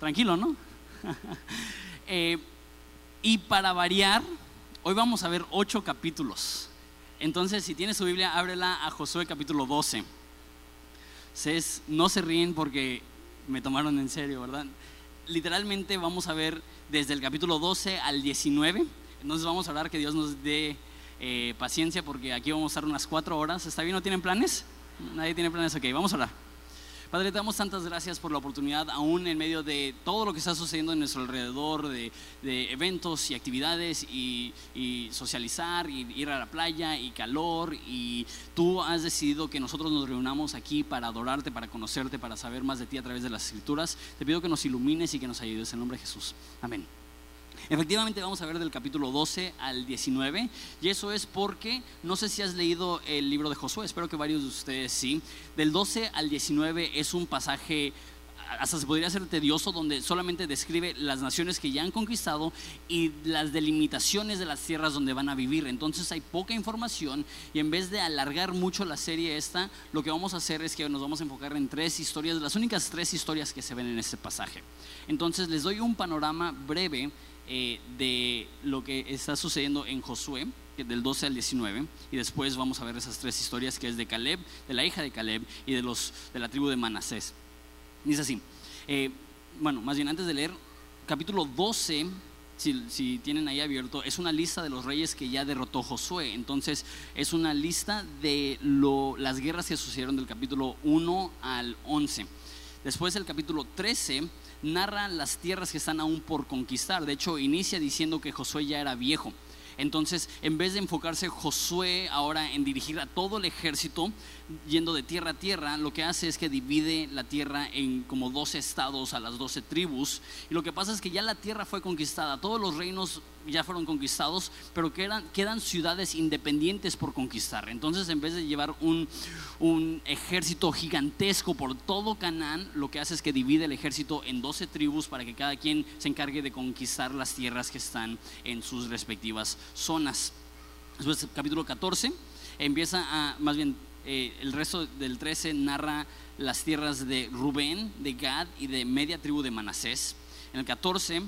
Tranquilo, ¿no? Eh, y para variar, hoy vamos a ver ocho capítulos. Entonces, si tienes su Biblia, ábrela a Josué capítulo 12. no se ríen porque me tomaron en serio, ¿verdad? Literalmente vamos a ver desde el capítulo 12 al 19. Entonces vamos a hablar que Dios nos dé eh, paciencia porque aquí vamos a estar unas cuatro horas. ¿Está bien? ¿No tienen planes? Nadie tiene planes. Ok, vamos a hablar. Padre, te damos tantas gracias por la oportunidad, aún en medio de todo lo que está sucediendo en nuestro alrededor, de, eventos y actividades y, socializar, y ir a la playa y calor. Y tú has decidido que nosotros nos reunamos aquí para adorarte, para conocerte, para saber más de ti a través de las escrituras. Te pido que nos ilumines y que nos ayudes en nombre de Jesús. Amén. Efectivamente vamos a ver del capítulo 12 al 19 y eso es porque no sé si has leído el libro de Josué, espero que varios de ustedes sí. Del 12 al 19 es un pasaje hasta se podría ser tedioso, donde solamente describe las naciones que ya han conquistado y las delimitaciones de las tierras donde van a vivir. Entonces hay poca información y en vez de alargar mucho la serie esta, lo que vamos a hacer es que nos vamos a enfocar en tres historias, las únicas tres historias que se ven en este pasaje. Entonces les doy un panorama breve eh, de lo que está sucediendo en Josué, del 12 al 19, y después vamos a ver esas tres historias que es de Caleb, de la hija de Caleb y de, los, de la tribu de Manasés. Dice así, eh, bueno, más bien antes de leer, capítulo 12, si, si, tienen ahí abierto, es una lista de los reyes que ya derrotó Josué. Entonces, es una lista de lo, las guerras que sucedieron del capítulo 1 al 11. Después, el capítulo 13 narra las tierras que están aún por conquistar. De hecho, inicia diciendo que Josué ya era viejo. Entonces, en vez de enfocarse Josué ahora en dirigir a todo el ejército, yendo de tierra a tierra, lo que hace es que divide la tierra en como 12 estados a las 12 tribus. Y lo que pasa es que ya la tierra fue conquistada, todos los reinos ya fueron conquistados, pero quedan, quedan ciudades independientes por conquistar. Entonces, en vez de llevar un, un ejército gigantesco por todo Canaán, lo que hace es que divide el ejército en 12 tribus para que cada quien se encargue de conquistar las tierras que están en sus respectivas zonas. Después, capítulo 14, empieza a, más bien, eh, el resto del 13 narra las tierras de Rubén, de Gad y de media tribu de Manasés. En el 14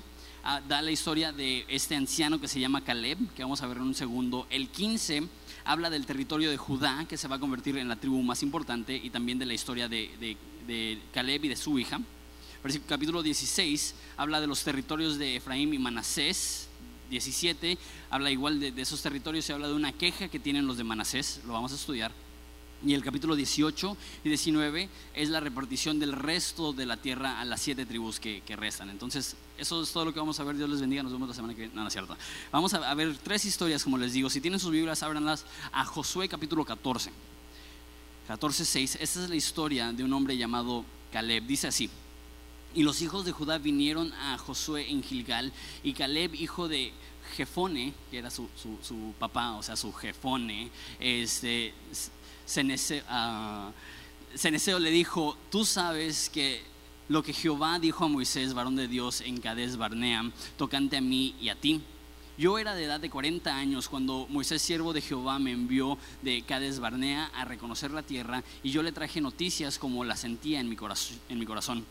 ah, da la historia de este anciano que se llama Caleb, que vamos a ver en un segundo. El 15 habla del territorio de Judá, que se va a convertir en la tribu más importante, y también de la historia de, Caleb y de su hija. Capítulo 16 habla de los territorios de Efraín y Manasés. 17 habla igual de, de esos territorios, se habla de una queja que tienen los de Manasés, lo vamos a estudiar. Y el capítulo 18 y 19 es la repartición del resto de la tierra a las siete tribus que, restan. Entonces, eso es todo lo que vamos a ver. Dios les bendiga. Nos vemos la semana que viene. No, no. Vamos a, ver tres historias, como les digo. Si tienen sus Biblias, ábranlas a Josué capítulo 14. 14, 6. Esta es la historia de un hombre llamado Caleb. Dice así. Y los hijos de Judá vinieron a Josué en Gilgal. Y Caleb, hijo de Jefone, que era su, su papá, o sea, su Jefone, este Ceneseo, le dijo, tú sabes que lo que Jehová dijo a Moisés, varón de Dios, en Cades Barnea, tocante a mí y a ti. Yo era de edad de 40 años cuando Moisés, siervo de Jehová, me envió de Cades Barnea a reconocer la tierra y yo le traje noticias como la sentía en mi corazón.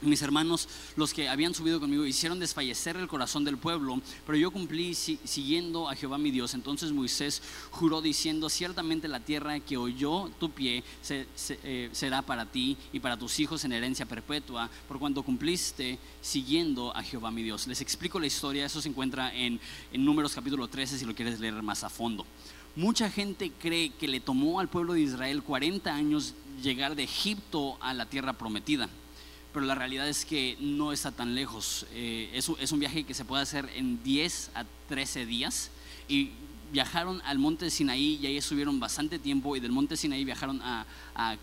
Mis hermanos, los que habían subido conmigo, hicieron desfallecer el corazón del pueblo, pero yo cumplí siguiendo a Jehová mi Dios. Entonces Moisés juró diciendo, ciertamente la tierra que oyó tu pie eh, será para ti y para tus hijos en herencia perpetua, por cuanto cumpliste siguiendo a Jehová mi Dios. Les explico la historia, eso se encuentra en, en Números capítulo 13 si lo quieres leer más a fondo. Mucha gente cree que le tomó al pueblo de Israel 40 años llegar de Egipto a la tierra prometida pero la realidad es que no está tan lejos. Eh, es, un viaje que se puede hacer en 10 a 13 días y viajaron al monte Sinaí y ahí estuvieron bastante tiempo y del monte Sinaí viajaron a,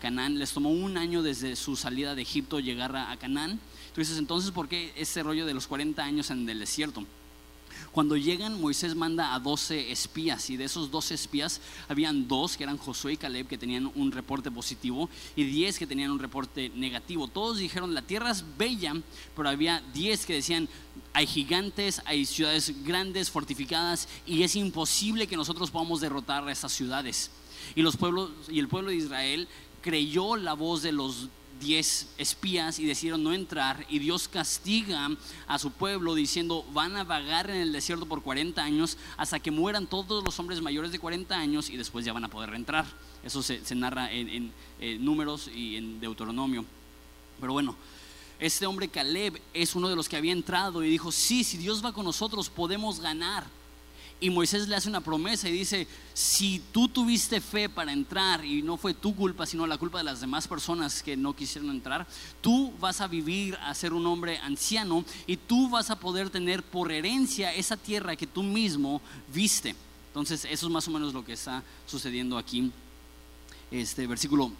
Canaán. Les tomó un año desde su salida de Egipto llegar a, a Canaán. Entonces, entonces, ¿por qué ese rollo de los 40 años en el desierto? Cuando llegan, Moisés manda a 12 espías y de esos 12 espías habían dos que eran Josué y Caleb que tenían un reporte positivo y 10 que tenían un reporte negativo. Todos dijeron, la tierra es bella, pero había 10 que decían, hay gigantes, hay ciudades grandes, fortificadas y es imposible que nosotros podamos derrotar a esas ciudades. Y, los pueblos, y el pueblo de Israel creyó la voz de los diez espías y decidieron no entrar y Dios castiga a su pueblo diciendo van a vagar en el desierto por 40 años hasta que mueran todos los hombres mayores de 40 años y después ya van a poder entrar. Eso se, narra en, en números y en Deuteronomio. Pero bueno, este hombre Caleb es uno de los que había entrado y dijo, sí, si Dios va con nosotros podemos ganar. Y Moisés le hace una promesa y dice, si tú tuviste fe para entrar y no fue tu culpa, sino la culpa de las demás personas que no quisieron entrar, tú vas a vivir a ser un hombre anciano y tú vas a poder tener por herencia esa tierra que tú mismo viste. Entonces, eso es más o menos lo que está sucediendo aquí. Este versículo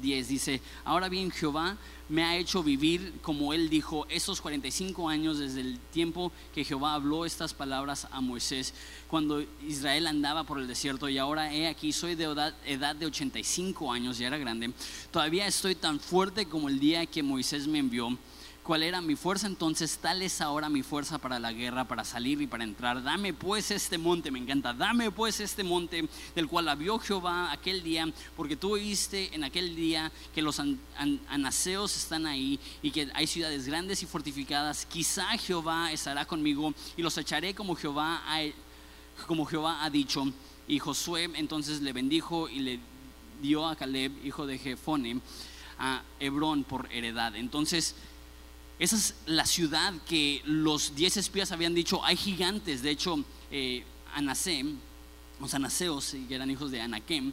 10 dice, ahora bien Jehová me ha hecho vivir, como él dijo, esos 45 años desde el tiempo que Jehová habló estas palabras a Moisés, cuando Israel andaba por el desierto. Y ahora he aquí, soy de edad, edad de 85 años, ya era grande, todavía estoy tan fuerte como el día que Moisés me envió cuál era mi fuerza, entonces tal es ahora mi fuerza para la guerra, para salir y para entrar. Dame pues este monte, me encanta, dame pues este monte del cual habló Jehová aquel día, porque tú oíste en aquel día que los anaseos están ahí y que hay ciudades grandes y fortificadas. Quizá Jehová estará conmigo y los echaré como Jehová ha, como Jehová ha dicho. Y Josué entonces le bendijo y le dio a Caleb, hijo de Jefone, a Hebrón por heredad. Entonces, esa es la ciudad que los diez espías habían dicho, hay gigantes. De hecho, eh, los anaseos, que eran hijos de Anakem,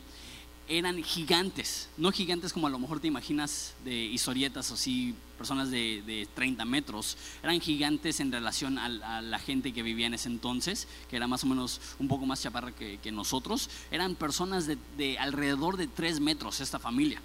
eran gigantes. No gigantes como a lo mejor te imaginas de historietas o sí, personas de, 30 metros. Eran gigantes en relación a, la gente que vivía en ese entonces, que era más o menos un poco más chaparra que, nosotros. Eran personas de, de alrededor de 3 metros, esta familia.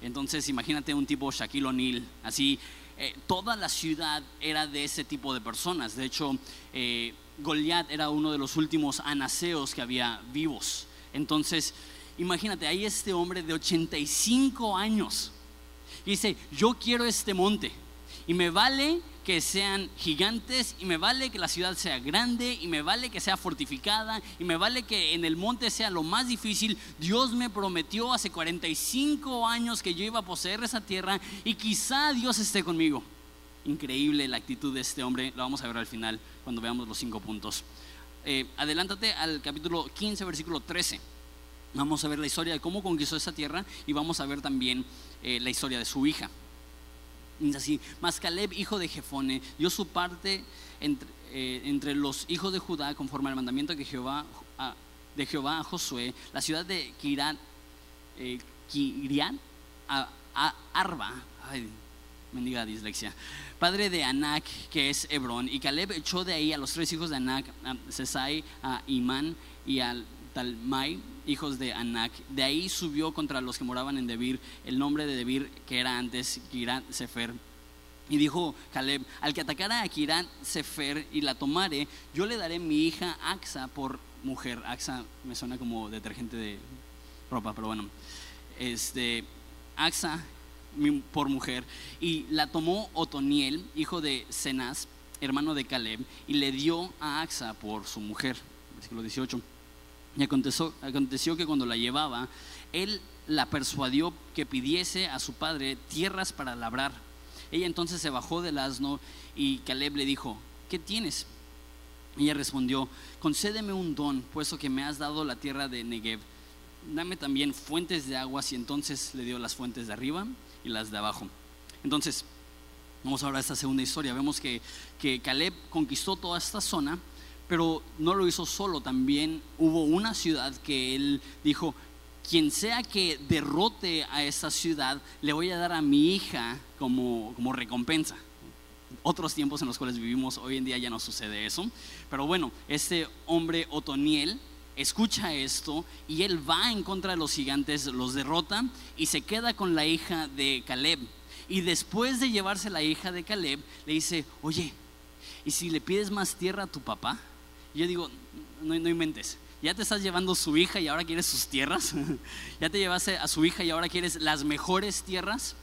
Entonces imagínate un tipo Shaquille O'Neal, así eh, toda la ciudad era de ese tipo de personas. De hecho, eh, Goliat era uno de los últimos anaseos que había vivos. Entonces, imagínate, hay este hombre de 85 años. Y dice, yo quiero este monte. Y me vale que sean gigantes y me vale que la ciudad sea grande y me vale que sea fortificada y me vale que en el monte sea lo más difícil. Dios me prometió hace 45 años que yo iba a poseer esa tierra y quizá Dios esté conmigo. Increíble la actitud de este hombre, lo vamos a ver al final cuando veamos los cinco puntos. Eh, adelántate al capítulo 15, versículo 13. Vamos a ver la historia de cómo conquistó esa tierra y vamos a ver también eh, la historia de su hija. Así, mas Caleb, hijo de Jefone, dio su parte entre, eh, entre, los hijos de Judá conforme al mandamiento que Jehová, de Jehová a Josué, la ciudad de Kirat, eh, a, Arba, ay, mendiga dislexia, padre de Anac, que es Hebrón, y Caleb echó de ahí a los tres hijos de Anac, a Sesai, a Imán y al Talmai, hijos de Anac. De ahí subió contra los que moraban en Debir, el nombre de Debir que era antes Kirat Sefer. Y dijo Caleb, al que atacara a Kirat Sefer y la tomare, yo le daré mi hija Axa por mujer. Axa me suena como detergente de ropa, pero bueno. Este, Axa por mujer. Y la tomó Otoniel, hijo de Cenaz, hermano de Caleb, y le dio a Axa por su mujer. Versículo 18. Y aconteció, que cuando la llevaba, él la persuadió que pidiese a su padre tierras para labrar. Ella entonces se bajó del asno y Caleb le dijo, ¿qué tienes? Ella respondió, concédeme un don, puesto que me has dado la tierra de Negev. Dame también fuentes de aguas y entonces le dio las fuentes de arriba y las de abajo. Entonces, vamos ahora a esta segunda historia. Vemos que, que Caleb conquistó toda esta zona pero no lo hizo solo, también hubo una ciudad que él dijo, quien sea que derrote a esa ciudad, le voy a dar a mi hija como, como recompensa. Otros tiempos en los cuales vivimos hoy en día ya no sucede eso, pero bueno, este hombre Otoniel escucha esto y él va en contra de los gigantes, los derrota y se queda con la hija de Caleb. Y después de llevarse la hija de Caleb, le dice, oye, ¿y si le pides más tierra a tu papá? Yo digo, no, no inventes. Ya te estás llevando su hija y ahora quieres sus tierras. ya te llevaste a su hija y ahora quieres las mejores tierras.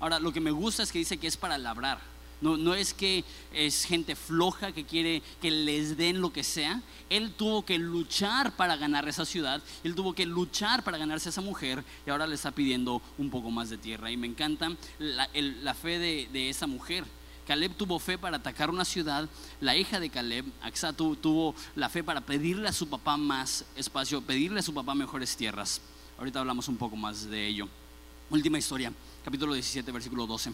Ahora, lo que me gusta es que dice que es para labrar. No, no es que es gente floja que quiere que les den lo que sea. Él tuvo que luchar para ganar esa ciudad. Él tuvo que luchar para ganarse a esa mujer y ahora le está pidiendo un poco más de tierra. Y me encanta la, fe de, de esa mujer Caleb tuvo fe para atacar una ciudad, la hija de Caleb, Axa, tuvo la fe para pedirle a su papá más espacio, pedirle a su papá mejores tierras. Ahorita hablamos un poco más de ello. Última historia, capítulo 17, versículo 12.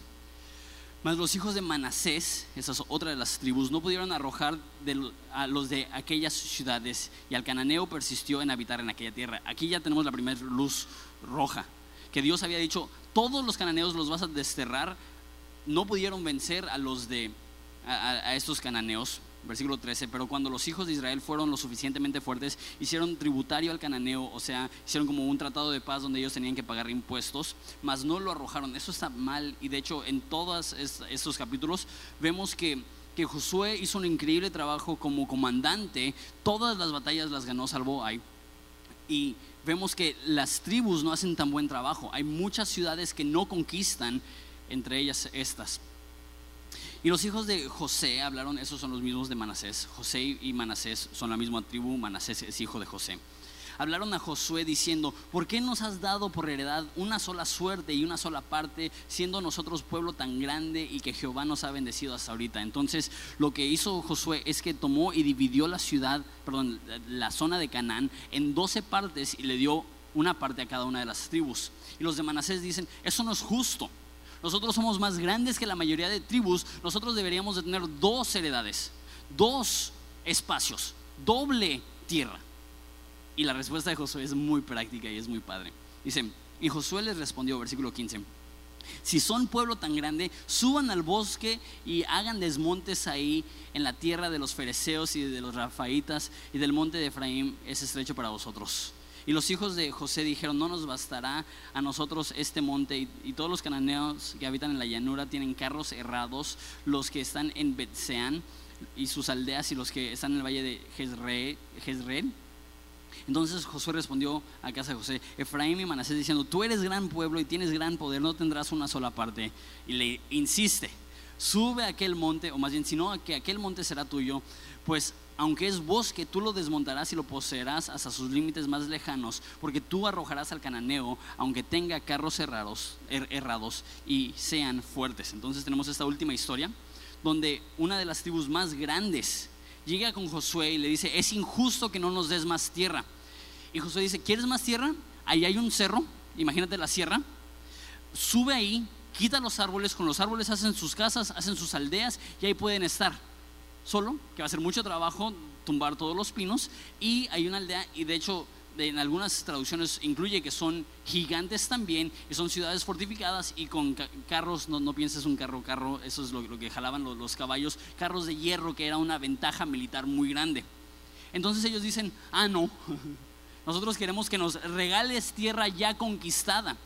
Mas los hijos de Manasés, esa es otra de las tribus, no pudieron arrojar a los de aquellas ciudades y al cananeo persistió en habitar en aquella tierra. Aquí ya tenemos la primera luz roja, que Dios había dicho, todos los cananeos los vas a desterrar no pudieron vencer a los de a, estos cananeos, versículo 13, pero cuando los hijos de Israel fueron lo suficientemente fuertes, hicieron tributario al cananeo, o sea, hicieron como un tratado de paz donde ellos tenían que pagar impuestos, mas no lo arrojaron. Eso está mal y de hecho en todos estos capítulos vemos que que Josué hizo un increíble trabajo como comandante, todas las batallas las ganó salvo Ay. Y vemos que las tribus no hacen tan buen trabajo. Hay muchas ciudades que no conquistan entre ellas estas. Y los hijos de José hablaron, esos son los mismos de Manasés. José y Manasés son la misma tribu, Manasés es hijo de José. Hablaron a Josué diciendo, ¿por qué nos has dado por heredad una sola suerte y una sola parte, siendo nosotros pueblo tan grande y que Jehová nos ha bendecido hasta ahorita? Entonces lo que hizo Josué es que tomó y dividió la ciudad, perdón, la zona de Canaán en doce partes y le dio una parte a cada una de las tribus. Y los de Manasés dicen, eso no es justo nosotros somos más grandes que la mayoría de tribus, nosotros deberíamos de tener dos heredades, dos espacios, doble tierra. Y la respuesta de Josué es muy práctica y es muy padre. Dice, y Josué les respondió, versículo 15, si son pueblo tan grande, suban al bosque y hagan desmontes ahí en la tierra de los fereceos y de los rafaitas y del monte de Efraín es estrecho para vosotros. Y los hijos de José dijeron, no nos bastará a nosotros este monte. Y, todos los cananeos que habitan en la llanura tienen carros errados, los que están en Betseán y sus aldeas y los que están en el valle de Jezreel. Entonces Josué respondió a casa de José, Efraín y Manasés diciendo, tú eres gran pueblo y tienes gran poder, no tendrás una sola parte. Y le insiste, sube a aquel monte, o más bien, sino que aquel monte será tuyo, pues aunque es bosque, tú lo desmontarás y lo poseerás hasta sus límites más lejanos, porque tú arrojarás al cananeo, aunque tenga carros errados, er, errados y sean fuertes. Entonces tenemos esta última historia, donde una de las tribus más grandes llega con Josué y le dice, es injusto que no nos des más tierra. Y Josué dice, ¿quieres más tierra? Ahí hay un cerro, imagínate la sierra, sube ahí, quita los árboles, con los árboles hacen sus casas, hacen sus aldeas y ahí pueden estar solo, que va a ser mucho trabajo tumbar todos los pinos, y hay una aldea, y de hecho en algunas traducciones incluye que son gigantes también, y son ciudades fortificadas y con carros, no, no pienses un carro, carro, eso es lo, que jalaban los, los caballos, carros de hierro, que era una ventaja militar muy grande. Entonces ellos dicen, ah, no, nosotros queremos que nos regales tierra ya conquistada.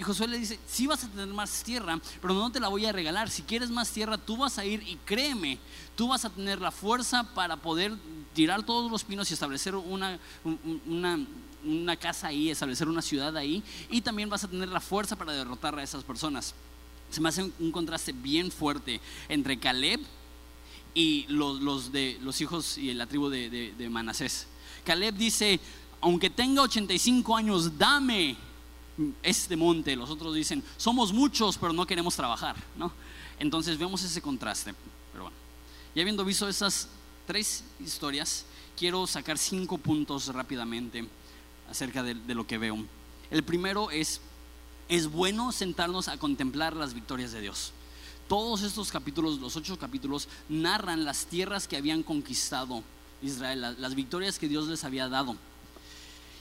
Y Josué le dice, sí vas a tener más tierra, pero no te la voy a regalar. Si quieres más tierra, tú vas a ir y créeme, tú vas a tener la fuerza para poder tirar todos los pinos y establecer una, una, casa ahí, establecer una ciudad ahí. Y también vas a tener la fuerza para derrotar a esas personas. Se me hace un contraste bien fuerte entre Caleb y los, de, los hijos y la tribu de Manasés. Caleb dice, aunque tenga 85 años, dame este monte, los otros dicen, somos muchos, pero no queremos trabajar, ¿no? Entonces vemos ese contraste. Pero bueno, ya habiendo visto esas tres historias, quiero sacar cinco puntos rápidamente acerca de, de lo que veo. El primero es, es bueno sentarnos a contemplar las victorias de Dios. Todos estos capítulos, los ocho capítulos, narran las tierras que habían conquistado Israel, las victorias que Dios les había dado.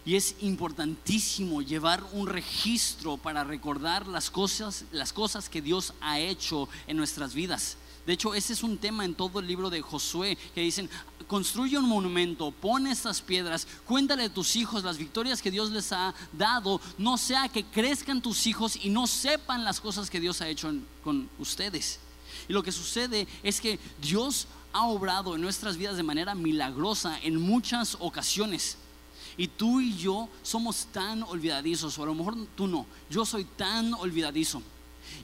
Y es importantísimo llevar un registro para recordar las cosas, las cosas que Dios ha hecho en nuestras vidas. De hecho, ese es un tema en todo el libro de Josué, que dicen, construye un monumento, pon estas piedras, cuéntale a tus hijos las victorias que Dios les ha dado, no sea que crezcan tus hijos y no sepan las cosas que Dios ha hecho con ustedes. Y lo que sucede es que Dios ha obrado en nuestras vidas de manera milagrosa en muchas ocasiones. Y tú y yo somos tan olvidadizos, o a lo mejor tú no, yo soy tan olvidadizo.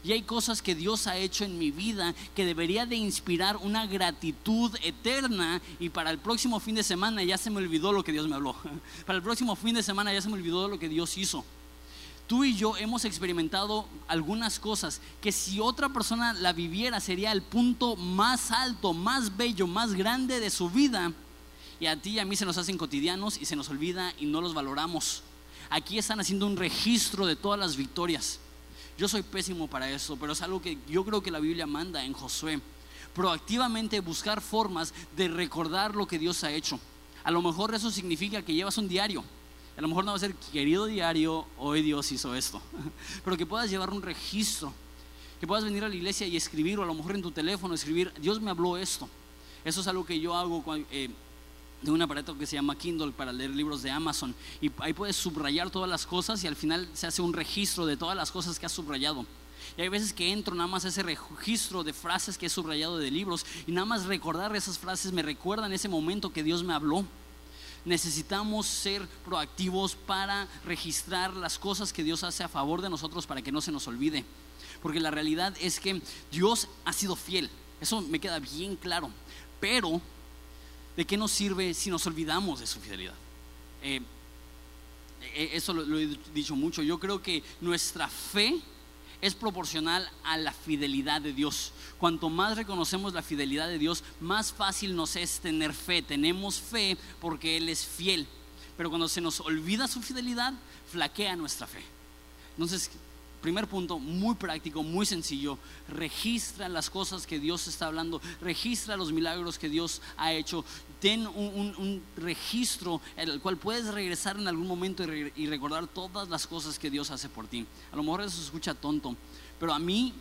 Y hay cosas que Dios ha hecho en mi vida que debería de inspirar una gratitud eterna y para el próximo fin de semana ya se me olvidó lo que Dios me habló. Para el próximo fin de semana ya se me olvidó lo que Dios hizo. Tú y yo hemos experimentado algunas cosas que si otra persona la viviera sería el punto más alto, más bello, más grande de su vida. Y a ti y a mí se nos hacen cotidianos y se nos olvida y no los valoramos. Aquí están haciendo un registro de todas las victorias. Yo soy pésimo para eso, pero es algo que yo creo que la Biblia manda en Josué. Proactivamente buscar formas de recordar lo que Dios ha hecho. A lo mejor eso significa que llevas un diario. A lo mejor no va a ser querido diario, hoy Dios hizo esto. Pero que puedas llevar un registro. Que puedas venir a la iglesia y escribir, o a lo mejor en tu teléfono escribir, Dios me habló esto. Eso es algo que yo hago eh, de un aparato que se llama Kindle para leer libros de Amazon. Y ahí puedes subrayar todas las cosas y al final se hace un registro de todas las cosas que has subrayado. Y hay veces que entro nada más a ese registro de frases que he subrayado de libros y nada más recordar esas frases me recuerdan ese momento que Dios me habló. Necesitamos ser proactivos para registrar las cosas que Dios hace a favor de nosotros para que no se nos olvide. Porque la realidad es que Dios ha sido fiel. Eso me queda bien claro. Pero ¿de qué nos sirve si nos olvidamos de su fidelidad? Eh, eh, eso lo, he dicho mucho. Yo creo que nuestra fe es proporcional a la fidelidad de Dios. Cuanto más reconocemos la fidelidad de Dios, más fácil nos es tener fe. Tenemos fe porque Él es fiel. Pero cuando se nos olvida su fidelidad, flaquea nuestra fe. Entonces, Primer punto, muy práctico, muy sencillo. Registra las cosas que Dios está hablando. Registra los milagros que Dios ha hecho. Ten un, registro en el cual puedes regresar en algún momento y, y recordar todas las cosas que Dios hace por ti. A lo mejor eso se escucha tonto, pero a mí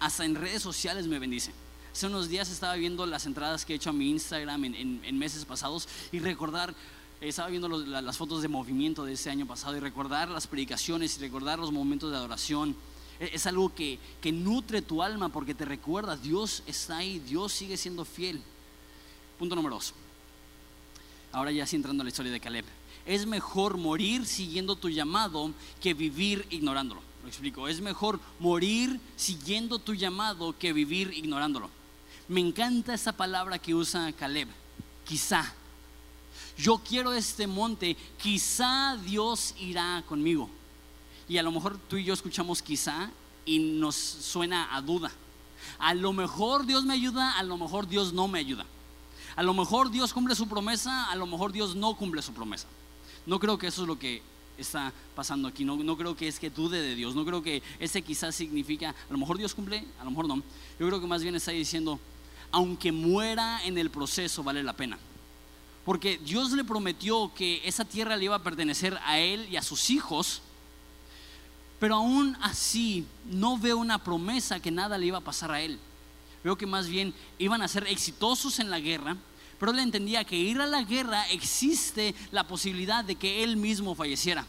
hasta en redes sociales me bendice. Hace unos días estaba viendo las entradas que he hecho a mi Instagram en meses pasados y recordar estaba viendo las fotos de movimiento de ese año pasado y recordar las predicaciones y recordar los momentos de adoración. E, es algo que, que nutre tu alma porque te recuerda, Dios está ahí, Dios sigue siendo fiel. Punto número dos. Ahora ya sí entrando a la historia de Caleb. Es mejor morir siguiendo tu llamado que vivir ignorándolo. Lo explico. Es mejor morir siguiendo tu llamado que vivir ignorándolo. Me encanta esa palabra que usa Caleb. Quizá yo quiero este monte, quizá Dios irá conmigo. Y a lo mejor tú y yo escuchamos quizá y nos suena a duda. A lo mejor Dios me ayuda, a lo mejor Dios no me ayuda. A lo mejor Dios cumple su promesa, a lo mejor Dios no cumple su promesa. No creo que eso es lo que está pasando aquí. No, no creo que es que dude de Dios. No creo que ese quizás significa, a lo mejor Dios cumple, a lo mejor no. Yo creo que más bien está diciendo, aunque muera en el proceso, vale la pena. Porque Dios le prometió que esa tierra le iba a pertenecer a él y a sus hijos. Pero aún así no veo una promesa que nada le iba a pasar a él. Veo que más bien iban a ser exitosos en la guerra, pero él entendía que ir a la guerra existe la posibilidad de que él mismo falleciera,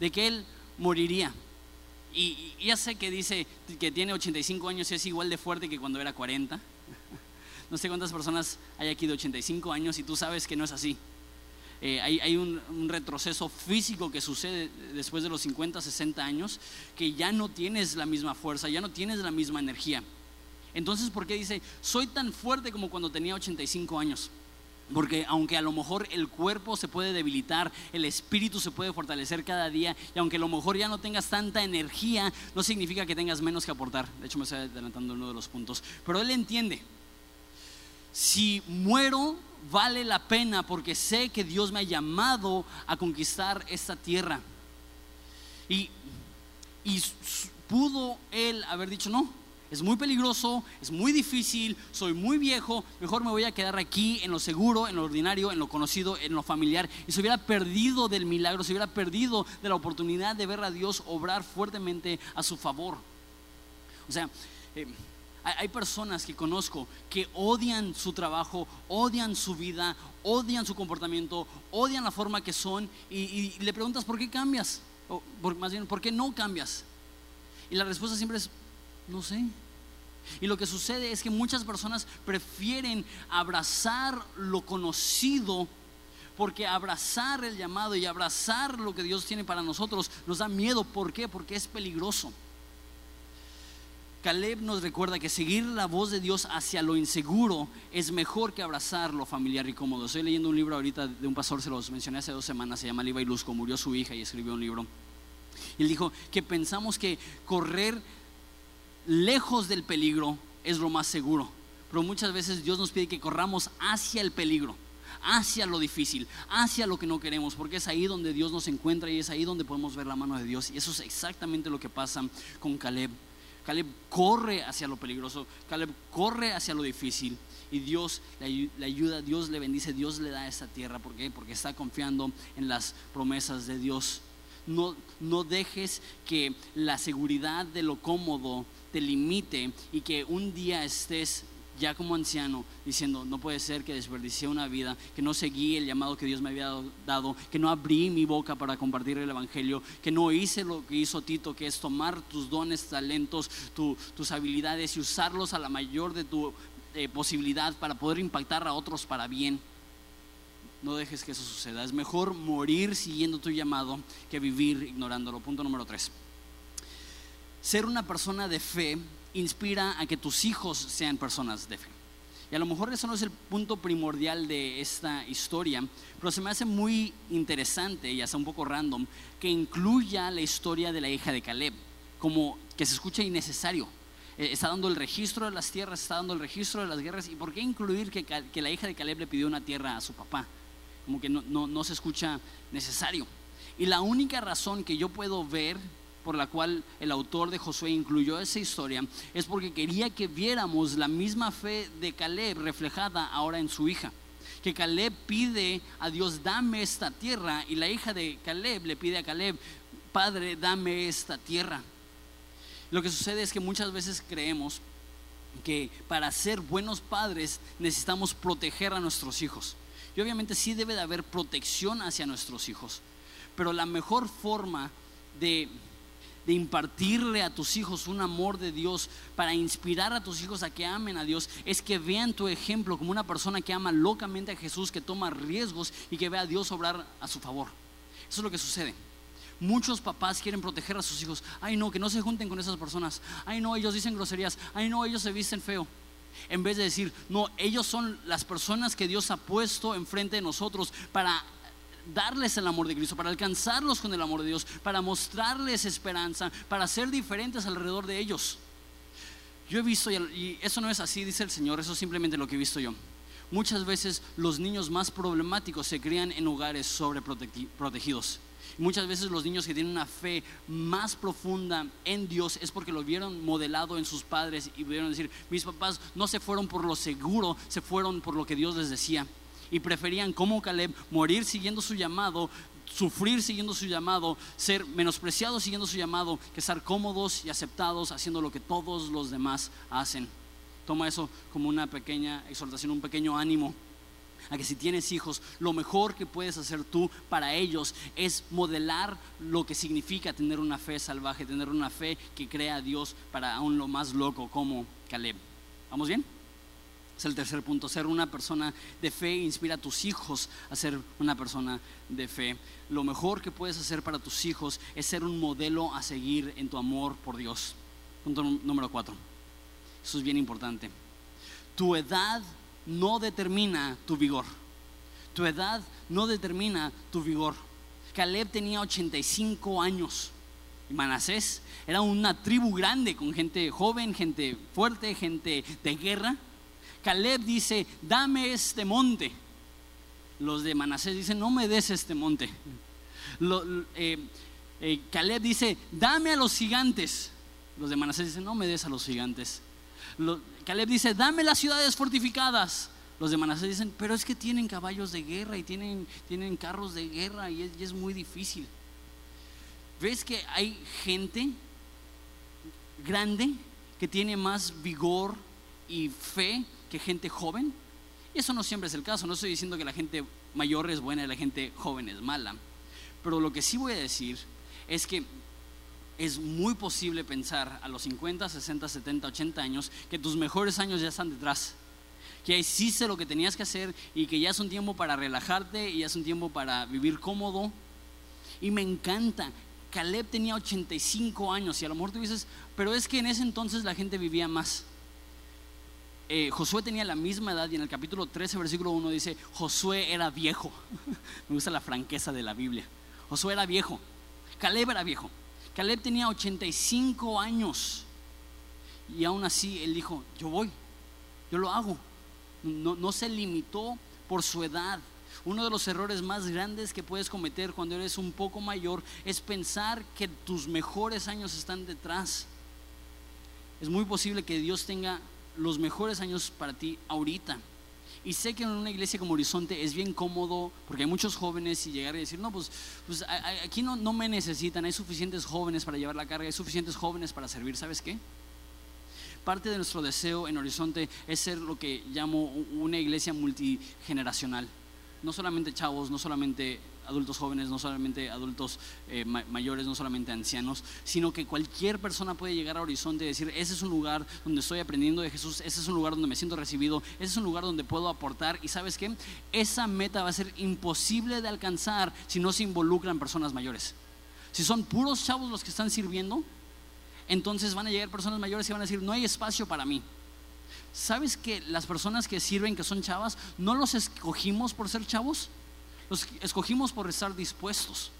de que él moriría. Y, ya sé que dice que tiene 85 años y es igual de fuerte que cuando era 40. No sé cuántas personas hay aquí de 85 años y tú sabes que no es así. Eh, hay, un, retroceso físico que sucede después de los 50, 60 años, que ya no tienes la misma fuerza, ya no tienes la misma energía. Entonces, ¿por qué dice, soy tan fuerte como cuando tenía 85 años? Porque aunque a lo mejor el cuerpo se puede debilitar, el espíritu se puede fortalecer cada día, y aunque a lo mejor ya no tengas tanta energía, no significa que tengas menos que aportar. De hecho, me estoy adelantando uno de los puntos. Pero él entiende si muero, vale la pena porque sé que Dios me ha llamado a conquistar esta tierra. Y, pudo él haber dicho, no, es muy peligroso, es muy difícil, soy muy viejo, mejor me voy a quedar aquí en lo seguro, en lo ordinario, en lo conocido, en lo familiar. Y se hubiera perdido del milagro, se hubiera perdido de la oportunidad de ver a Dios obrar fuertemente a su favor. O sea, eh, hay personas que conozco que odian su trabajo, odian su vida, odian su comportamiento, odian la forma que son y, le preguntas por qué cambias, o más bien, ¿por qué no cambias? Y la respuesta siempre es, no sé. Y lo que sucede es que muchas personas prefieren abrazar lo conocido porque abrazar el llamado y abrazar lo que Dios tiene para nosotros nos da miedo. ¿Por qué? Porque es peligroso. Caleb nos recuerda que seguir la voz de Dios hacia lo inseguro es mejor que abrazar lo familiar y cómodo. Estoy leyendo un libro ahorita de un pastor, se los mencioné hace dos semanas, se llama Liva y Luzco, murió su hija y escribió un libro. Y él dijo que pensamos que correr lejos del peligro es lo más seguro, pero muchas veces Dios nos pide que corramos hacia el peligro hacia lo difícil, hacia lo que no queremos, porque es ahí donde Dios nos encuentra y es ahí donde podemos ver la mano de Dios. Y eso es exactamente lo que pasa con Caleb. Caleb corre hacia lo peligroso, Caleb corre hacia lo difícil y Dios le ayuda, Dios le bendice, Dios le da esa tierra. ¿Por qué? Porque está confiando en las promesas de Dios. No, no dejes que la seguridad de lo cómodo te limite y que un día estés ya como anciano, diciendo, no puede ser que desperdicié una vida, que no seguí el llamado que Dios me había dado, que no abrí mi boca para compartir el Evangelio, que no hice lo que hizo Tito, que es tomar tus dones, talentos, tus habilidades y usarlos a la mayor de tu eh, posibilidad para poder impactar a otros para bien. No dejes que eso suceda. Es mejor morir siguiendo tu llamado que vivir ignorándolo. Punto número tres. Ser una persona de fe inspira a que tus hijos sean personas de fe. Y a lo mejor eso no es el punto primordial de esta historia, pero se me hace muy interesante y hasta un poco random que incluya la historia de la hija de Caleb, como que se escucha innecesario. Eh, está dando el registro de las tierras, está dando el registro de las guerras. ¿Y por qué incluir que, que la hija de Caleb le pidió una tierra a su papá? Como que no, no, no se escucha necesario. Y la única razón que yo puedo ver por la cual el autor de Josué incluyó esa historia es porque quería que viéramos la misma fe de Caleb reflejada ahora en su hija. Que Caleb pide a Dios, dame esta tierra, y la hija de Caleb le pide a Caleb, Padre, dame esta tierra. Lo que sucede es que muchas veces creemos que para ser buenos padres necesitamos proteger a nuestros hijos. Y obviamente sí debe de haber protección hacia nuestros hijos, pero la mejor forma de de impartirle a tus hijos un amor de Dios, para inspirar a tus hijos a que amen a Dios, es que vean tu ejemplo como una persona que ama locamente a Jesús, que toma riesgos y que ve a Dios obrar a su favor. Eso es lo que sucede. Muchos papás quieren proteger a sus hijos. Ay, no, que no se junten con esas personas. Ay, no, ellos dicen groserías. Ay, no, ellos se visten feo. En vez de decir, no, ellos son las personas que Dios ha puesto enfrente de nosotros para darles el amor de Cristo, para alcanzarlos con el amor de Dios, para mostrarles esperanza, para ser diferentes alrededor de ellos. Yo he visto, y eso no es así, dice el Señor, eso es simplemente lo que he visto yo. Muchas veces los niños más problemáticos se crían en hogares sobreprotegidos. Muchas veces los niños que tienen una fe más profunda en Dios es porque lo vieron modelado en sus padres y pudieron decir, mis papás no se fueron por lo seguro, se fueron por lo que Dios les decía y preferían como Caleb morir siguiendo su llamado, sufrir siguiendo su llamado, ser menospreciados siguiendo su llamado, que estar cómodos y aceptados haciendo lo que todos los demás hacen. Toma eso como una pequeña exhortación, un pequeño ánimo a que si tienes hijos, lo mejor que puedes hacer tú para ellos es modelar lo que significa tener una fe salvaje, tener una fe que crea a Dios para aún lo más loco como Caleb. ¿Vamos bien? Es el tercer punto. Ser una persona de fe inspira a tus hijos a ser una persona de fe. Lo mejor que puedes hacer para tus hijos es ser un modelo a seguir en tu amor por Dios. Punto número cuatro. Eso es bien importante. Tu edad no determina tu vigor. Tu edad no determina tu vigor. Caleb tenía 85 años. Y Manasés era una tribu grande con gente joven, gente fuerte, gente de guerra. Caleb dice, dame este monte. Los de Manasés dicen, no me des este monte. Eh, eh, Caleb dice, dame a los gigantes. Los de Manasés dicen, no me des a los gigantes. Caleb dice, dame las ciudades fortificadas. Los de Manasés dicen, pero es que tienen caballos de guerra y tienen, tienen carros de guerra y es muy difícil. ¿Ves que hay gente grande que tiene más vigor y fe que gente joven. Y eso no siempre es el caso. No estoy diciendo que la gente mayor es buena y la gente joven es mala. Pero lo que sí voy a decir es que es muy posible pensar a los 50, 60, 70, 80 años que tus mejores años ya están detrás. Que hiciste lo que tenías que hacer y que ya es un tiempo para relajarte y ya es un tiempo para vivir cómodo. Y me encanta Caleb tenía 85 años y a lo mejor tú dices, pero es que en ese entonces la gente vivía más. Eh, Josué tenía la misma edad y en el capítulo 13, versículo 1 dice, Josué era viejo. Me gusta la franqueza de la Biblia. Josué era viejo. Caleb era viejo. Caleb tenía 85 años. Y aún así él dijo, yo voy, yo lo hago. No, no se limitó por su edad. Uno de los errores más grandes que puedes cometer cuando eres un poco mayor es pensar que tus mejores años están detrás. Es muy posible que Dios tenga los mejores años para ti ahorita. Y sé que en una iglesia como Horizonte es bien cómodo porque hay muchos jóvenes y llegar y decir, no, pues, pues aquí no, no me necesitan, hay suficientes jóvenes para llevar la carga, hay suficientes jóvenes para servir, ¿sabes qué? Parte de nuestro deseo en Horizonte es ser lo que llamo una iglesia multigeneracional. No solamente chavos, no solamente adultos jóvenes, no solamente adultos eh, mayores, no solamente ancianos, sino que cualquier persona puede llegar a Horizonte y decir, ese es un lugar donde estoy aprendiendo de Jesús, ese es un lugar donde me siento recibido, ese es un lugar donde puedo aportar y sabes qué, esa meta va a ser imposible de alcanzar si no se involucran personas mayores. Si son puros chavos los que están sirviendo, entonces van a llegar personas mayores y van a decir, no hay espacio para mí. ¿Sabes que las personas que sirven, que son chavas, no los escogimos por ser chavos? Los escogimos por estar dispuestos.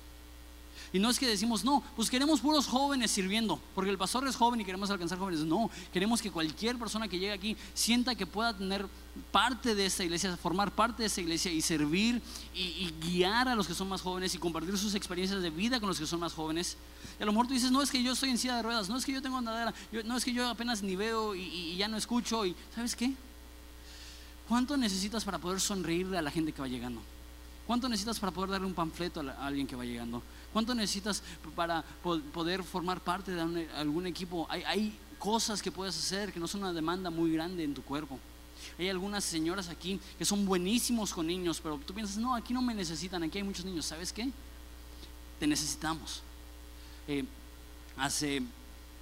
Y no es que decimos, no, pues queremos puros jóvenes sirviendo, porque el pastor es joven y queremos alcanzar jóvenes. No, queremos que cualquier persona que llegue aquí sienta que pueda tener parte de esta iglesia, formar parte de esta iglesia y servir y, guiar a los que son más jóvenes y compartir sus experiencias de vida con los que son más jóvenes. Y a lo mejor tú dices, no es que yo estoy en silla de ruedas, no es que yo tengo andadera, no es que yo apenas ni veo y, ya no escucho. Y ¿sabes qué? ¿Cuánto necesitas para poder sonreírle a la gente que va llegando? ¿Cuánto necesitas para poder darle un panfleto a alguien que va llegando? ¿Cuánto necesitas para poder formar parte de algún equipo? Hay, cosas que puedes hacer que no son una demanda muy grande en tu cuerpo. Hay algunas señoras aquí que son buenísimos con niños, pero tú piensas, no, aquí no me necesitan, aquí hay muchos niños. ¿Sabes qué? Te necesitamos. Eh, hace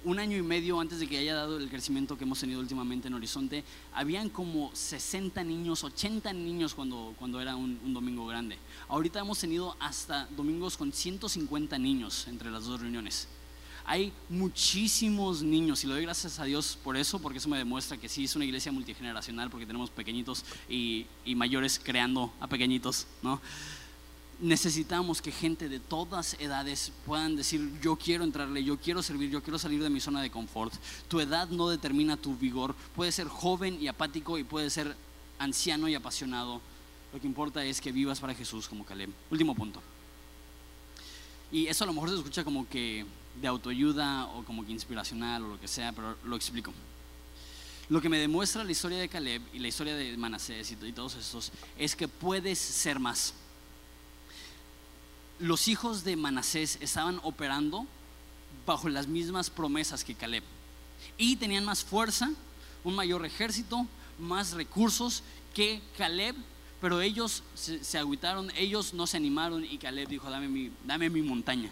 un año y medio antes de que haya dado el crecimiento que hemos tenido últimamente en Horizonte, habían como 60 niños, 80 niños cuando, cuando era un, domingo grande. Ahorita hemos tenido hasta domingos con 150 niños entre las dos reuniones. Hay muchísimos niños y le doy gracias a Dios por eso, porque eso me demuestra que sí es una iglesia multigeneracional, porque tenemos pequeñitos y, y mayores creando a pequeñitos, ¿no? Necesitamos que gente de todas edades puedan decir, yo quiero entrarle, yo quiero servir, yo quiero salir de mi zona de confort. Tu edad no determina tu vigor. Puede ser joven y apático y puede ser anciano y apasionado. Lo que importa es que vivas para Jesús como Caleb. Último punto. Y eso a lo mejor se escucha como que de autoayuda o como que inspiracional o lo que sea, pero lo explico. Lo que me demuestra la historia de Caleb y la historia de Manasés y todos estos es que puedes ser más los hijos de Manasés estaban operando bajo las mismas promesas que Caleb. Y tenían más fuerza, un mayor ejército, más recursos que Caleb, pero ellos se, se agüitaron, ellos no se animaron y Caleb dijo, dame mi, dame mi montaña.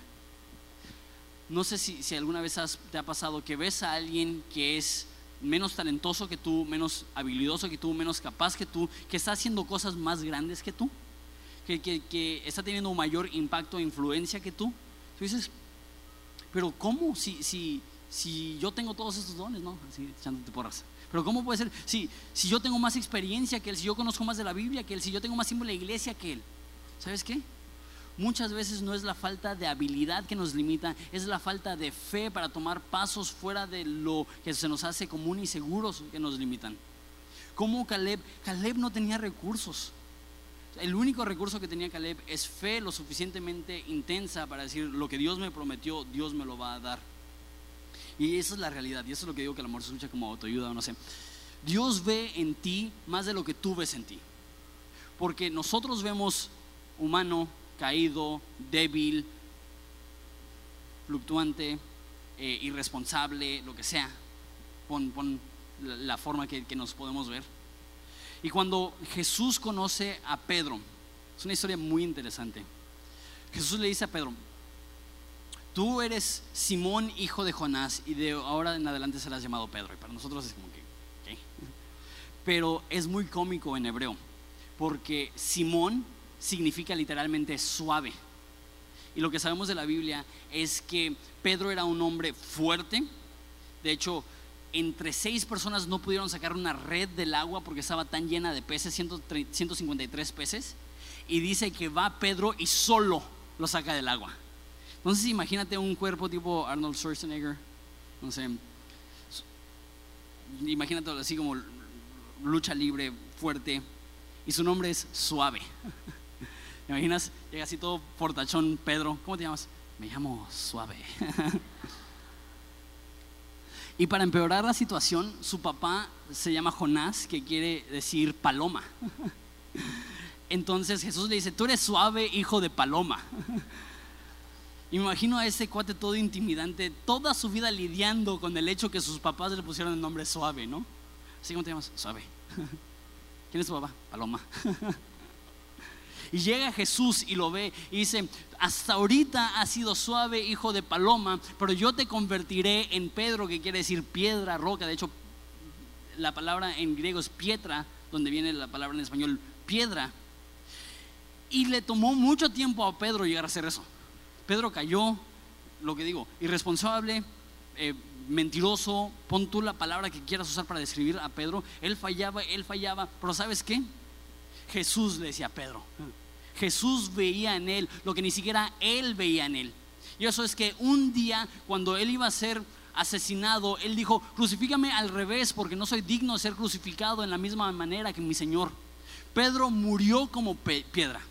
No sé si, si alguna vez te ha pasado que ves a alguien que es menos talentoso que tú, menos habilidoso que tú, menos capaz que tú, que está haciendo cosas más grandes que tú que, está teniendo mayor impacto e influencia que tú. Tú dices, pero ¿cómo? Si, si, si yo tengo todos estos dones, ¿no? Así echándote porras. Pero ¿cómo puede ser? Si, si yo tengo más experiencia que él, si yo conozco más de la Biblia que él, si yo tengo más tiempo en la iglesia que él. ¿Sabes qué? Muchas veces no es la falta de habilidad que nos limita, es la falta de fe para tomar pasos fuera de lo que se nos hace común y seguros que nos limitan. ¿Cómo Caleb? Caleb no tenía recursos. El único recurso que tenía Caleb es fe lo suficientemente intensa para decir lo que Dios me prometió, Dios me lo va a dar. Y esa es la realidad, y eso es lo que digo que el amor se escucha como autoayuda no sé. Dios ve en ti más de lo que tú ves en ti. Porque nosotros vemos humano, caído, débil, fluctuante, eh, irresponsable, lo que sea. Pon, la, forma que nos podemos ver. Y cuando Jesús conoce a Pedro, es una historia muy interesante. Jesús le dice a Pedro, tú eres Simón, hijo de Jonás, y de ahora en adelante serás llamado Pedro. Y para nosotros es como que, ¿qué? Pero es muy cómico en hebreo, porque Simón significa literalmente suave. y lo que sabemos de la Biblia es que Pedro era un hombre fuerte. De hecho, entre seis personas no pudieron sacar una red del agua porque estaba tan llena de peces, 153 peces. Y dice que va Pedro y solo lo saca del agua. Entonces imagínate un cuerpo tipo Arnold Schwarzenegger, no sé, imagínate así como lucha libre, fuerte, y su nombre es Suave. ¿Te imaginas? Llega así todo portachón, Pedro, ¿cómo te llamas? Me llamo Suave. y para empeorar la situación, su papá se llama Jonás, que quiere decir paloma. Entonces Jesús le dice, tú eres suave, hijo de paloma. Imagino a ese cuate todo intimidante, toda su vida lidiando con el hecho que sus papás le pusieron el nombre suave, ¿no? Así como te llamas, suave. ¿Quién es tu papá? Paloma. Y llega Jesús y lo ve y dice, hasta ahorita has sido suave, hijo de paloma, pero yo te convertiré en Pedro, que quiere decir piedra, roca. De hecho, la palabra en griego es piedra, donde viene la palabra en español piedra. Y le tomó mucho tiempo a Pedro llegar a hacer eso. Pedro cayó, lo que digo, irresponsable, eh, mentiroso, pon tú la palabra que quieras usar para describir a Pedro. Él fallaba, él fallaba, pero ¿sabes qué? Jesús le decía a Pedro. Jesús veía en él lo que ni siquiera él veía en él. Y eso es que un día, cuando él iba a ser asesinado, él dijo, crucifícame al revés porque no soy digno de ser crucificado en la misma manera que mi Señor. Pedro murió como piedra,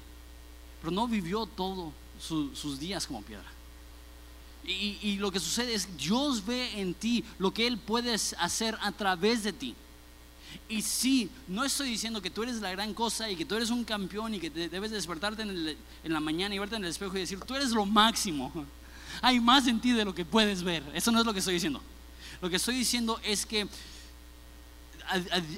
pero no vivió todos sus días como piedra. Y, lo que sucede es, Dios ve en ti lo que Él puede hacer a través de ti. Y sí, no estoy diciendo que tú eres la gran cosa y que tú eres un campeón y que debes despertarte en, la mañana y verte en el espejo y decir, tú eres lo máximo. Hay más en ti de lo que puedes ver. Eso no es lo que estoy diciendo. Lo que estoy diciendo es que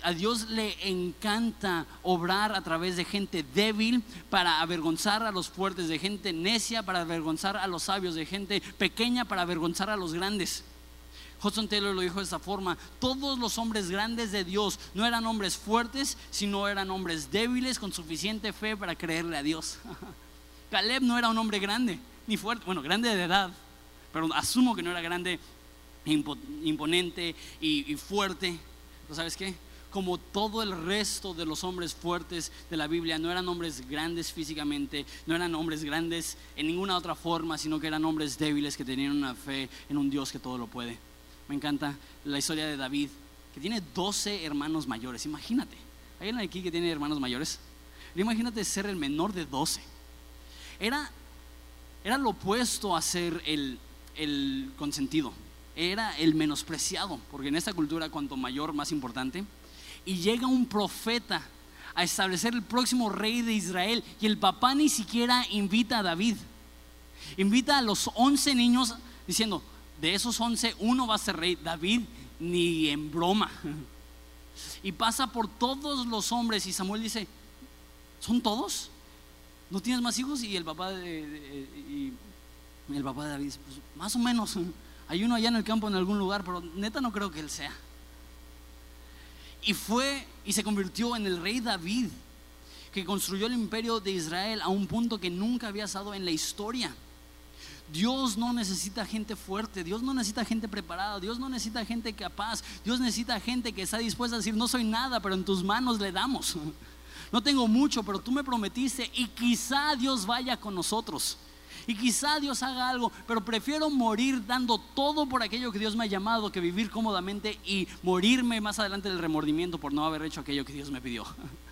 a, Dios le encanta obrar a través de gente débil para avergonzar a los fuertes, de gente necia para avergonzar a los sabios, de gente pequeña para avergonzar a los grandes. Hudson Taylor lo dijo de esta forma, todos los hombres grandes de Dios no eran hombres fuertes, sino eran hombres débiles con suficiente fe para creerle a Dios. Caleb no era un hombre grande, ni fuerte, bueno, grande de edad, pero asumo que no era grande, imponente y, fuerte. ¿Pero sabes qué? Como todo el resto de los hombres fuertes de la Biblia, no eran hombres grandes físicamente, no eran hombres grandes en ninguna otra forma, sino que eran hombres débiles que tenían una fe en un Dios que todo lo puede. Me encanta la historia de David, que tiene 12 hermanos mayores. Imagínate, ¿hay alguien aquí que tiene hermanos mayores? Imagínate ser el menor de 12. Era, era lo opuesto a ser el, el consentido. Era el menospreciado, porque en esta cultura cuanto mayor, más importante. Y llega un profeta a establecer el próximo rey de Israel y el papá ni siquiera invita a David. Invita a los 11 niños diciendo, de esos once, uno va a ser rey. David, ni en broma. Y pasa por todos los hombres y Samuel dice, ¿son todos? ¿No tienes más hijos? Y el papá de, el papá de David dice, pues, más o menos. Hay uno allá en el campo en algún lugar, pero neta no creo que él sea. Y fue y se convirtió en el rey David, que construyó el imperio de Israel a un punto que nunca había estado en la historia. Dios no necesita gente fuerte, Dios no necesita gente preparada, Dios no necesita gente capaz, Dios necesita gente que está dispuesta a decir, no soy nada, pero en tus manos le damos. No tengo mucho, pero tú me prometiste y quizá Dios vaya con nosotros. Y quizá Dios haga algo, pero prefiero morir dando todo por aquello que Dios me ha llamado que vivir cómodamente y morirme más adelante del remordimiento por no haber hecho aquello que Dios me pidió.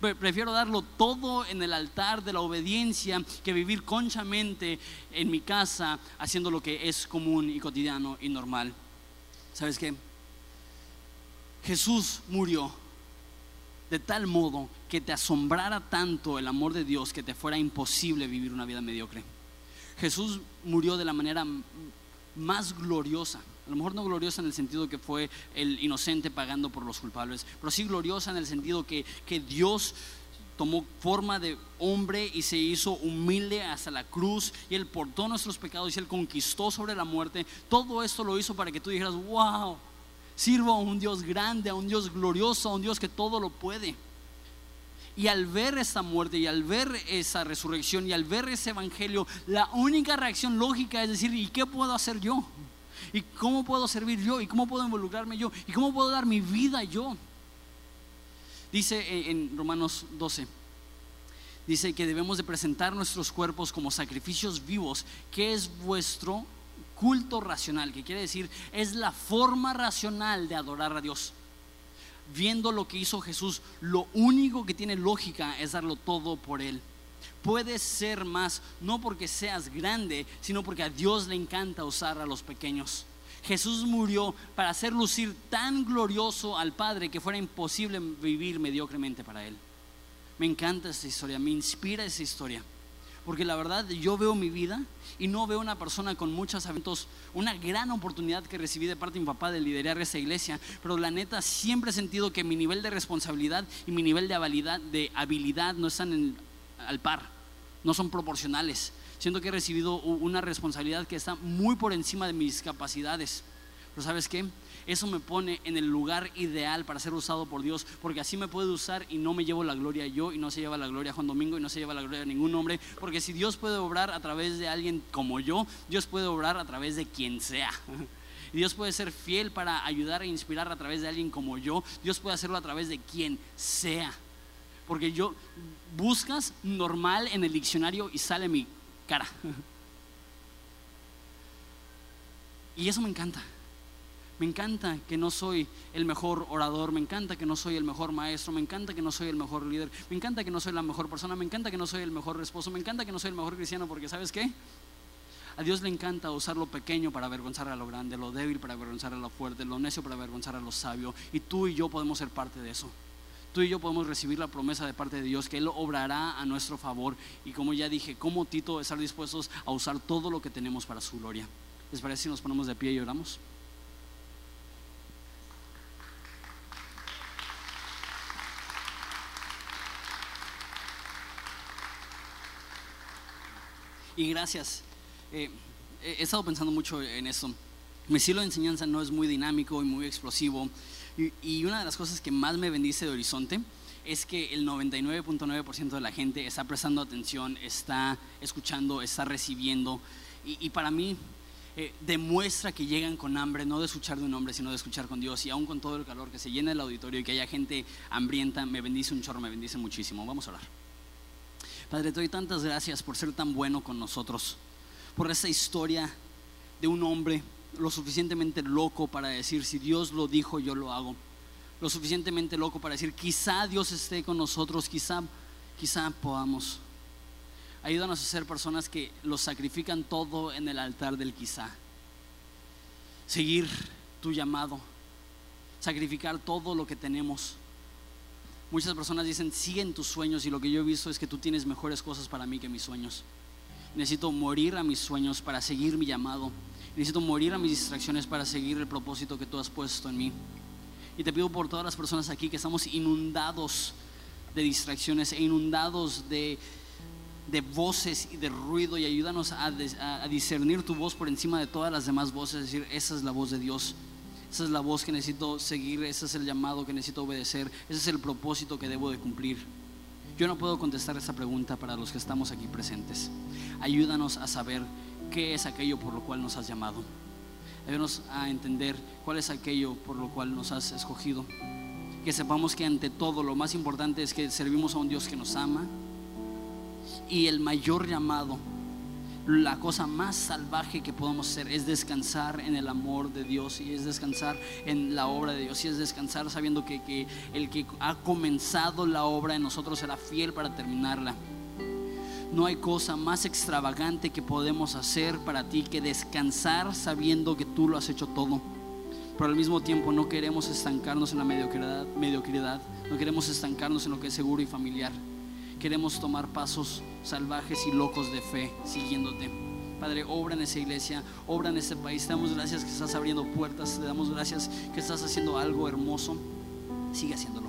Prefiero darlo todo en el altar de la obediencia que vivir conchamente en mi casa haciendo lo que es común y cotidiano y normal. ¿Sabes qué? Jesús murió de tal modo que te asombrara tanto el amor de Dios que te fuera imposible vivir una vida mediocre. Jesús murió de la manera más gloriosa a lo mejor no gloriosa en el sentido que fue el inocente pagando por los culpables, pero sí gloriosa en el sentido que, que Dios tomó forma de hombre y se hizo humilde hasta la cruz y él portó nuestros pecados y él conquistó sobre la muerte. Todo esto lo hizo para que tú dijeras, wow, sirvo a un Dios grande, a un Dios glorioso, a un Dios que todo lo puede. Y al ver esta muerte y al ver esa resurrección y al ver ese evangelio, la única reacción lógica es decir, ¿y qué puedo hacer yo? ¿Y cómo puedo servir yo? ¿Y cómo puedo involucrarme yo? ¿Y cómo puedo dar mi vida yo? Dice en Romanos 12, dice que debemos de presentar nuestros cuerpos como sacrificios vivos, que es vuestro culto racional, que quiere decir es la forma racional de adorar a Dios. Viendo lo que hizo Jesús, lo único que tiene lógica es darlo todo por Él. Puedes ser más, no porque seas grande, sino porque a Dios le encanta usar a los pequeños. Jesús murió para hacer lucir tan glorioso al Padre que fuera imposible vivir mediocremente para Él. Me encanta esta historia, me inspira esa historia. Porque la verdad yo veo mi vida y no veo una persona con muchos eventos, una gran oportunidad que recibí de parte de mi papá de liderar esa iglesia, pero la neta siempre he sentido que mi nivel de responsabilidad y mi nivel de habilidad, de habilidad no están al par, no son proporcionales. Siento que he recibido una responsabilidad que está muy por encima de mis capacidades. Pero ¿sabes qué? eso me pone en el lugar ideal para ser usado por Dios, porque así me puede usar y no me llevo la gloria yo y no se lleva la gloria Juan Domingo y no se lleva la gloria ningún hombre, porque si Dios puede obrar a través de alguien como yo, Dios puede obrar a través de quien sea. Dios puede ser fiel para ayudar e inspirar a través de alguien como yo. Dios puede hacerlo a través de quien sea. Porque yo buscas normal en el diccionario y sale mi cara. Y eso me encanta. Me encanta que no soy el mejor orador, me encanta que no soy el mejor maestro, me encanta que no soy el mejor líder, me encanta que no soy la mejor persona, me encanta que no soy el mejor esposo, me encanta que no soy el mejor cristiano, porque ¿sabes qué? A Dios le encanta usar lo pequeño para avergonzar a lo grande, lo débil para avergonzar a lo fuerte, lo necio para avergonzar a lo sabio. Y tú y yo podemos ser parte de eso. Tú y yo podemos recibir la promesa de parte de Dios que Él obrará a nuestro favor. Y como ya dije, como Tito, estar dispuestos a usar todo lo que tenemos para su gloria. ¿Les parece si nos ponemos de pie y oramos? Y gracias. Eh, he estado pensando mucho en esto. Mi estilo de enseñanza no es muy dinámico y muy explosivo. Y, una de las cosas que más me bendice de Horizonte es que el 99.9% de la gente está prestando atención, está escuchando, está recibiendo. Y, para mí eh, demuestra que llegan con hambre, no de escuchar de un hombre, sino de escuchar con Dios. Y aún con todo el calor que se llena el auditorio y que haya gente hambrienta, me bendice un chorro, me bendice muchísimo. Vamos a orar. Padre, te doy tantas gracias por ser tan bueno con nosotros, por esa historia de un hombre lo suficientemente loco para decir, si Dios lo dijo, yo lo hago. Lo suficientemente loco para decir, quizá Dios esté con nosotros, quizá, quizá podamos. Ayúdanos a ser personas que lo sacrifican todo en el altar del quizá. Seguir tu llamado, sacrificar todo lo que tenemos Muchas personas dicen, siguen tus sueños y lo que yo he visto es que tú tienes mejores cosas para mí que mis sueños. Necesito morir a mis sueños para seguir mi llamado. Necesito morir a mis distracciones para seguir el propósito que tú has puesto en mí. Y te pido por todas las personas aquí que estamos inundados de distracciones e inundados de, de voces y de ruido y ayúdanos a, discernir tu voz por encima de todas las demás voces, es decir, esa es la voz de Dios. Esa es la voz que necesito seguir, ese es el llamado que necesito obedecer, ese es el propósito que debo de cumplir. Yo no puedo contestar esa pregunta para los que estamos aquí presentes. Ayúdanos a saber qué es aquello por lo cual nos has llamado. Ayúdanos a entender cuál es aquello por lo cual nos has escogido. Que sepamos que ante todo lo más importante es que servimos a un Dios que nos ama. Y el mayor llamado la cosa más salvaje que podemos hacer es descansar en el amor de Dios y es descansar en la obra de Dios y es descansar sabiendo que, el que ha comenzado la obra en nosotros será fiel para terminarla. No hay cosa más extravagante que podemos hacer para ti que descansar sabiendo que tú lo has hecho todo. Pero al mismo tiempo no queremos estancarnos en la mediocridad, mediocridad, no queremos estancarnos en lo que es seguro y familiar queremos tomar pasos salvajes y locos de fe siguiéndote. Padre, obra en esa iglesia, obra en ese país. Te damos gracias que estás abriendo puertas, te damos gracias que estás haciendo algo hermoso. Sigue haciéndolo.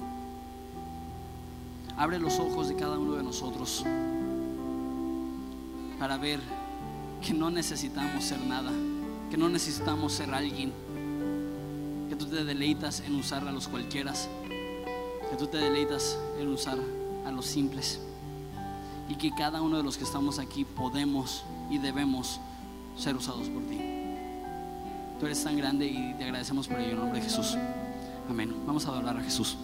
Abre los ojos de cada uno de nosotros para ver que no necesitamos ser nada, que no necesitamos ser alguien, que tú te deleitas en usar a los cualquieras, que tú te deleitas en usar a los simples. Y que cada uno de los que estamos aquí podemos y debemos ser usados por ti. Tú eres tan grande y te agradecemos por ello en nombre de Jesús. Amén. Vamos a hablar a Jesús.